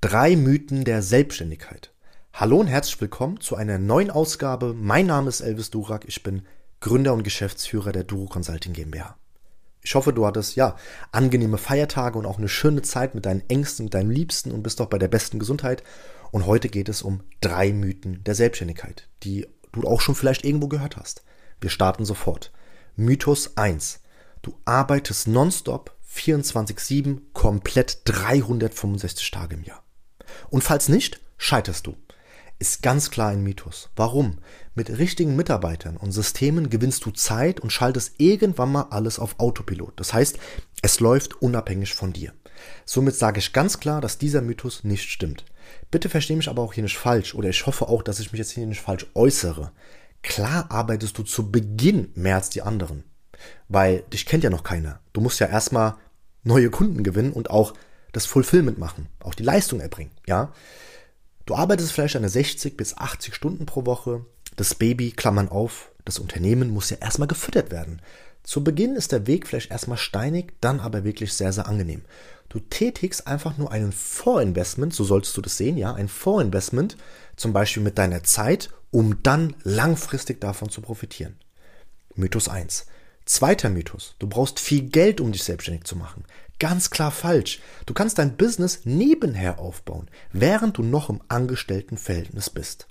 Drei Mythen der Selbstständigkeit. Hallo und herzlich willkommen zu einer neuen Ausgabe. Mein Name ist Elvis Durak. Ich bin Gründer und Geschäftsführer der Duro Consulting GmbH. Ich hoffe, du hattest ja angenehme Feiertage und auch eine schöne Zeit mit deinen Ängsten, mit deinem Liebsten und bist auch bei der besten Gesundheit. Und heute geht es um drei Mythen der Selbstständigkeit, die du auch schon vielleicht irgendwo gehört hast. Wir starten sofort. Mythos 1. Du arbeitest nonstop 24-7 komplett 365 Tage im Jahr. Und falls nicht, scheiterst du. Ist ganz klar ein Mythos. Warum? Mit richtigen Mitarbeitern und Systemen gewinnst du Zeit und schaltest irgendwann mal alles auf Autopilot. Das heißt, es läuft unabhängig von dir. Somit sage ich ganz klar, dass dieser Mythos nicht stimmt. Bitte verstehe mich aber auch hier nicht falsch oder ich hoffe auch, dass ich mich jetzt hier nicht falsch äußere. Klar arbeitest du zu Beginn mehr als die anderen. Weil dich kennt ja noch keiner. Du musst ja erstmal neue Kunden gewinnen und auch das Fulfillment machen, auch die Leistung erbringen, ja. Du arbeitest vielleicht eine 60 bis 80 Stunden pro Woche. Das Baby, Klammern auf, das Unternehmen muss ja erstmal gefüttert werden. Zu Beginn ist der Weg vielleicht erstmal steinig, dann aber wirklich sehr, sehr angenehm. Du tätigst einfach nur einen Vorinvestment, so solltest du das sehen, ja, ein Vorinvestment, zum Beispiel mit deiner Zeit, um dann langfristig davon zu profitieren. Mythos 1. Zweiter Mythos. Du brauchst viel Geld, um dich selbstständig zu machen. Ganz klar falsch. Du kannst dein Business nebenher aufbauen, während du noch im Angestelltenverhältnis bist.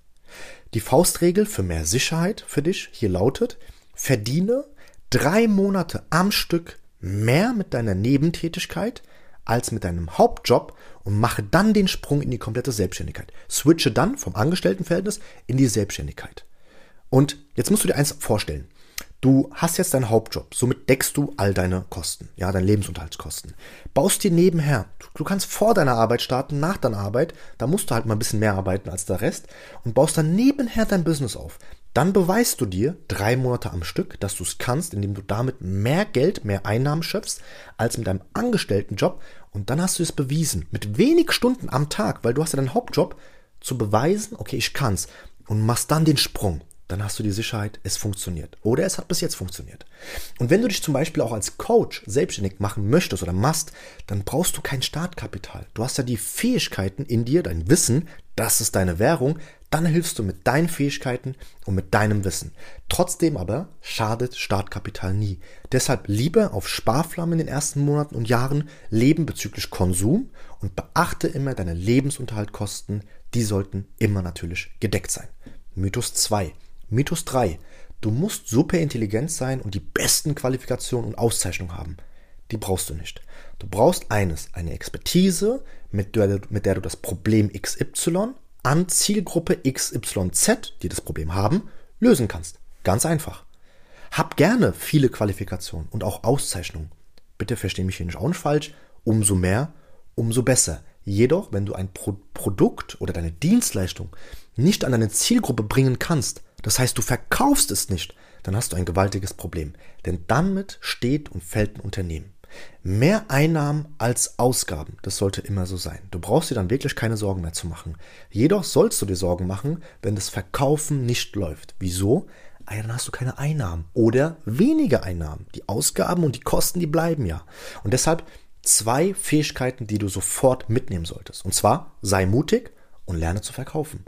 Die Faustregel für mehr Sicherheit für dich hier lautet, verdiene drei Monate am Stück mehr mit deiner Nebentätigkeit als mit deinem Hauptjob und mache dann den Sprung in die komplette Selbstständigkeit. Switche dann vom Angestelltenverhältnis in die Selbstständigkeit. Und jetzt musst du dir eins vorstellen. Du hast jetzt deinen Hauptjob, somit deckst du all deine Kosten, ja, deine Lebensunterhaltskosten. Baust dir nebenher. Du, kannst vor deiner Arbeit starten, nach deiner Arbeit, da musst du halt mal ein bisschen mehr arbeiten als der Rest und baust dann nebenher dein Business auf. Dann beweist du dir drei Monate am Stück, dass du es kannst, indem du damit mehr Geld, mehr Einnahmen schöpfst, als mit deinem Angestelltenjob. Und dann hast du es bewiesen, mit wenig Stunden am Tag, weil du hast ja deinen Hauptjob, zu beweisen, okay, ich kann's. Und machst dann den Sprung dann hast du die Sicherheit, es funktioniert. Oder es hat bis jetzt funktioniert. Und wenn du dich zum Beispiel auch als Coach selbstständig machen möchtest oder machst, dann brauchst du kein Startkapital. Du hast ja die Fähigkeiten in dir, dein Wissen, das ist deine Währung, dann hilfst du mit deinen Fähigkeiten und mit deinem Wissen. Trotzdem aber schadet Startkapital nie. Deshalb lieber auf Sparflammen in den ersten Monaten und Jahren leben bezüglich Konsum und beachte immer deine Lebensunterhaltkosten. Die sollten immer natürlich gedeckt sein. Mythos 2. Mythos 3. Du musst super intelligent sein und die besten Qualifikationen und Auszeichnungen haben. Die brauchst du nicht. Du brauchst eines, eine Expertise, mit der, mit der du das Problem XY an Zielgruppe XYZ, die das Problem haben, lösen kannst. Ganz einfach. Hab gerne viele Qualifikationen und auch Auszeichnungen. Bitte versteh mich hier nicht auch nicht falsch. Umso mehr, umso besser. Jedoch, wenn du ein Pro Produkt oder deine Dienstleistung nicht an deine Zielgruppe bringen kannst, das heißt, du verkaufst es nicht, dann hast du ein gewaltiges Problem. Denn damit steht und fällt ein Unternehmen. Mehr Einnahmen als Ausgaben, das sollte immer so sein. Du brauchst dir dann wirklich keine Sorgen mehr zu machen. Jedoch sollst du dir Sorgen machen, wenn das Verkaufen nicht läuft. Wieso? Ah dann hast du keine Einnahmen oder weniger Einnahmen. Die Ausgaben und die Kosten, die bleiben ja. Und deshalb zwei Fähigkeiten, die du sofort mitnehmen solltest. Und zwar sei mutig und lerne zu verkaufen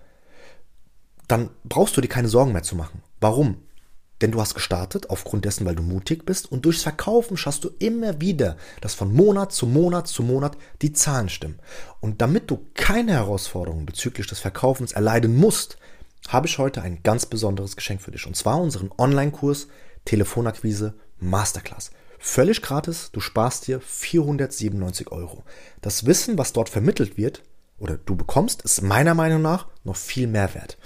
dann brauchst du dir keine Sorgen mehr zu machen. Warum? Denn du hast gestartet aufgrund dessen, weil du mutig bist und durchs Verkaufen schaffst du immer wieder, dass von Monat zu Monat zu Monat die Zahlen stimmen. Und damit du keine Herausforderungen bezüglich des Verkaufens erleiden musst, habe ich heute ein ganz besonderes Geschenk für dich. Und zwar unseren Online-Kurs Telefonakquise Masterclass. Völlig gratis, du sparst dir 497 Euro. Das Wissen, was dort vermittelt wird, oder du bekommst, ist meiner Meinung nach noch viel mehr wert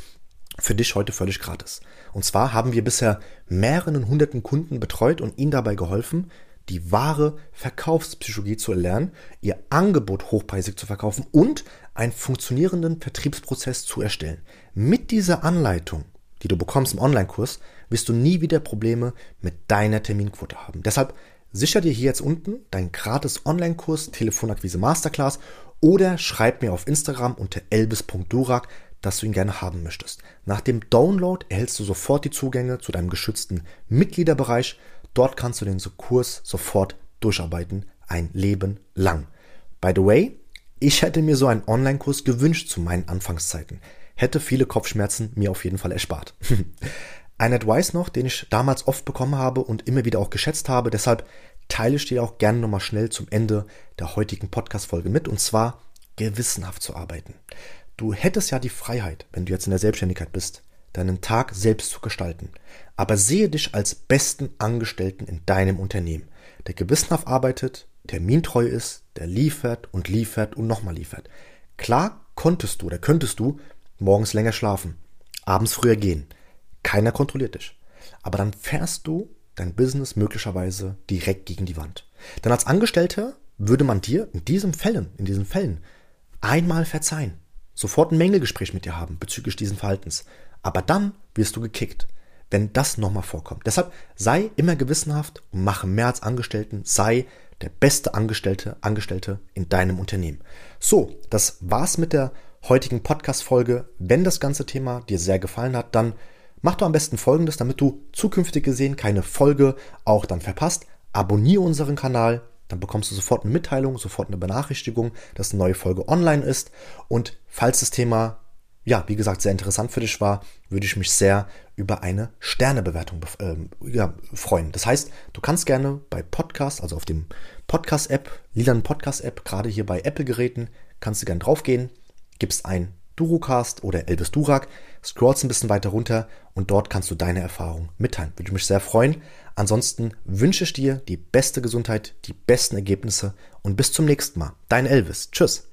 für dich heute völlig gratis. Und zwar haben wir bisher mehreren hunderten Kunden betreut und ihnen dabei geholfen, die wahre Verkaufspsychologie zu erlernen, ihr Angebot hochpreisig zu verkaufen und einen funktionierenden Vertriebsprozess zu erstellen. Mit dieser Anleitung, die du bekommst im Online-Kurs, wirst du nie wieder Probleme mit deiner Terminquote haben. Deshalb sicher dir hier jetzt unten deinen gratis Online-Kurs Telefonakquise Masterclass oder schreib mir auf Instagram unter elbis.durak, dass du ihn gerne haben möchtest. Nach dem Download erhältst du sofort die Zugänge zu deinem geschützten Mitgliederbereich. Dort kannst du den Kurs sofort durcharbeiten, ein Leben lang. By the way, Ich hätte mir so einen Online-Kurs gewünscht zu meinen Anfangszeiten. Hätte viele Kopfschmerzen mir auf jeden Fall erspart. Ein Advice noch, den ich damals oft bekommen habe und immer wieder auch geschätzt habe, deshalb teile ich dir auch gerne nochmal schnell zum Ende der heutigen Podcast-Folge mit, und zwar gewissenhaft zu arbeiten. Du hättest ja die Freiheit, wenn du jetzt in der Selbstständigkeit bist, deinen Tag selbst zu gestalten. Aber sehe dich als besten Angestellten in deinem Unternehmen, der gewissenhaft arbeitet, termintreu ist, der liefert und liefert und nochmal liefert. Klar konntest du oder könntest du morgens länger schlafen, abends früher gehen. Keiner kontrolliert dich. Aber dann fährst du dein Business möglicherweise direkt gegen die Wand. Denn als Angestellter würde man dir in diesen Fällen, in diesen Fällen einmal verzeihen, sofort ein Mängelgespräch mit dir haben bezüglich diesen Verhaltens. Aber dann wirst du gekickt, wenn das nochmal vorkommt. Deshalb sei immer gewissenhaft und mache mehr als Angestellten, sei der beste Angestellte, Angestellte in deinem Unternehmen. So, das war's mit der heutigen Podcast-Folge. Wenn das ganze Thema dir sehr gefallen hat, dann mach doch am besten folgendes, damit du zukünftig gesehen keine Folge auch dann verpasst. Abonniere unseren Kanal, dann bekommst du sofort eine Mitteilung, sofort eine Benachrichtigung, dass eine neue Folge online ist. Und falls das Thema, ja, wie gesagt, sehr interessant für dich war, würde ich mich sehr über eine Sternebewertung äh, ja, freuen. Das heißt, du kannst gerne bei Podcast, also auf dem Podcast-App, lilanen Podcast-App, gerade hier bei Apple-Geräten, kannst du gerne draufgehen, gibst ein Durocast oder Elvis Durak, scrollst ein bisschen weiter runter und dort kannst du deine Erfahrung mitteilen. Würde mich sehr freuen. Ansonsten wünsche ich dir die beste Gesundheit, die besten Ergebnisse und bis zum nächsten Mal. Dein Elvis. Tschüss.